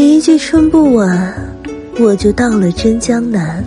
一句春不晚我就到了真江南。